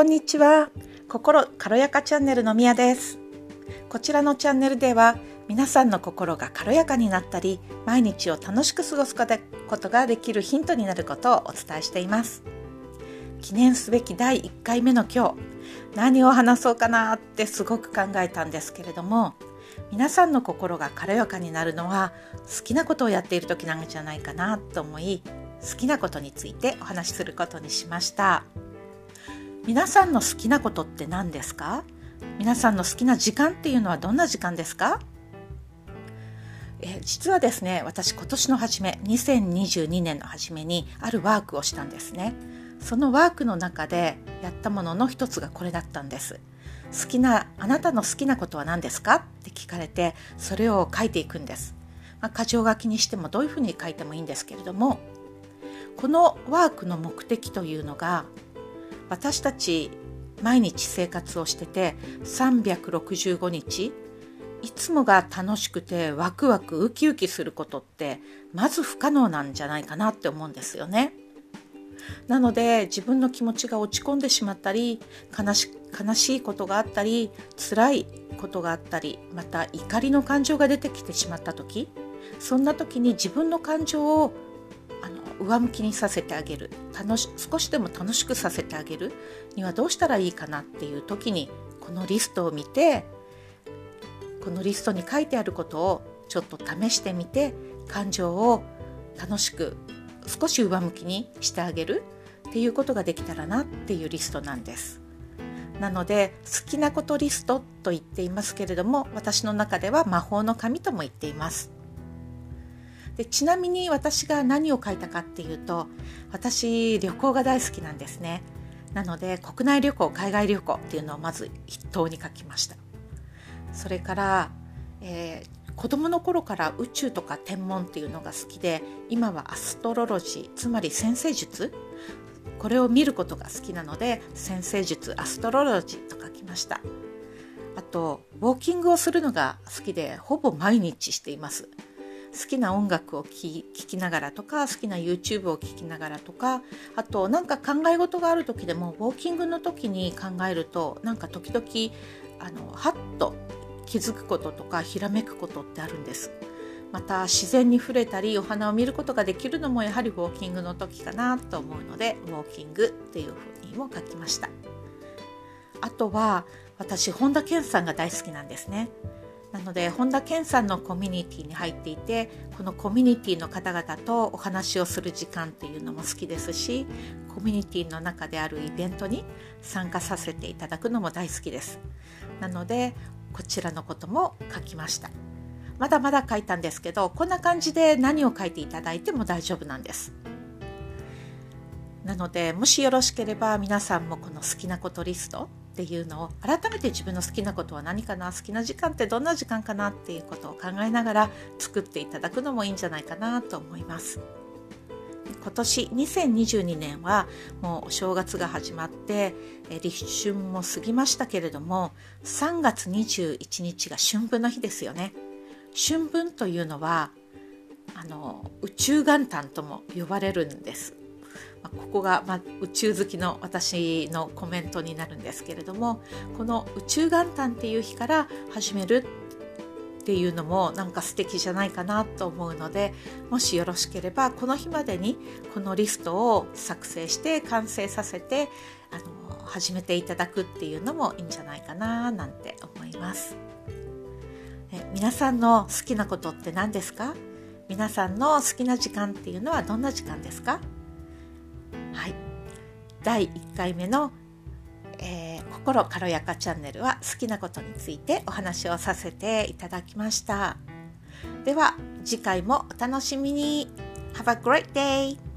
こんにちは。心軽やかチャンネルのみやです。こちらのチャンネルでは皆さんの心が軽やかになったり毎日を楽しく過ごすことができるヒントになることをお伝えしています。記念すべき第1回目の今日何を話そうかなってすごく考えたんですけれども皆さんの心が軽やかになるのは好きなことをやっている時なんじゃないかなと思い好きなことについてお話しすることにしました。皆さんの好きなことって何ですか？皆さんの好きな時間っていうのはどんな時間ですか？え実はですね私今年の初め2022年の初めにあるワークをしたんですね。そのワークの中でやったものの一つがこれだったんです。好きなあなたの好きなことは何ですか？って聞かれてそれを書いていくんです、まあ、箇条書きにしてもどういうふうに書いてもいいんですけれどもこのワークの目的というのが私たち毎日生活をしてて365日いつもが楽しくてワクワクウキウキすることってまず不可能なんじゃないかなって思うんですよね。なので自分の気持ちが落ち込んでしまったり悲し悲しいことがあったり辛いことがあったりまた怒りの感情が出てきてしまった時そんな時に自分の感情を上向きにさせてあげる楽し少しでも楽しくさせてあげるにはどうしたらいいかなっていう時にこのリストを見てこのリストに書いてあることをちょっと試してみて感情を楽しく少し上向きにしてあげるっていうことができたらなっていうリストなんです。なので好きなことリストと言っていますけれども私の中では魔法の紙とも言っています。でちなみに私が何を書いたかっていうと私旅行が大好きなんですね。なので国内旅行海外旅行っていうのをまず筆頭に書きました。それから、えー、子供の頃から宇宙とか天文っていうのが好きで今はアストロロジーつまり先生術これを見ることが好きなので先生術アストロロジーと書きました。あとウォーキングをするのが好きでほぼ毎日しています。好きな音楽を聴きながらとか好きな YouTube を聴きながらとかあとなんか考え事がある時でもウォーキングの時に考えるとなんか時々あのハッと気づくこととかひらめくことってあるんです。また自然に触れたりお花を見ることができるのもやはりウォーキングの時かなと思うのでウォーキングっていうふうにも書きましたあとは私本田健さんが大好きなんですねなので本田健さんのコミュニティに入っていてこのコミュニティの方々とお話をする時間っていうのも好きですしコミュニティの中であるイベントに参加させていただくのも大好きです。なのでこちらのことも書きました。まだまだ書いたんですけどこんな感じで何を書いていただいても大丈夫なんです。なのでもしよろしければ皆さんもこの好きなことリストっていうのを改めて自分の好きなことは何かな好きな時間ってどんな時間かなっていうことを考えながら作っていただくのもいいんじゃないかなと思います。今年2022年はもうお正月が始まって立春も過ぎましたけれども3月21日が春分の日ですよね。春分というのはあの宇宙元旦とも呼ばれるんです。まここが、ま宇宙好きの私のコメントになるんですけれどもこの宇宙元旦っていう日から始めるっていうのもなんか素敵じゃないかなと思うのでもしよろしければこの日までにこのリストを作成して完成させてあの始めていただくっていうのもいいんじゃないかななんて思います。え皆さんの好きなことって何ですか？皆さんの好きな時間っていうのはどんな時間ですか？第1回目の、えー、心軽やかチャンネルは好きなことについてお話をさせていただきましたでは次回もお楽しみに Have a great day!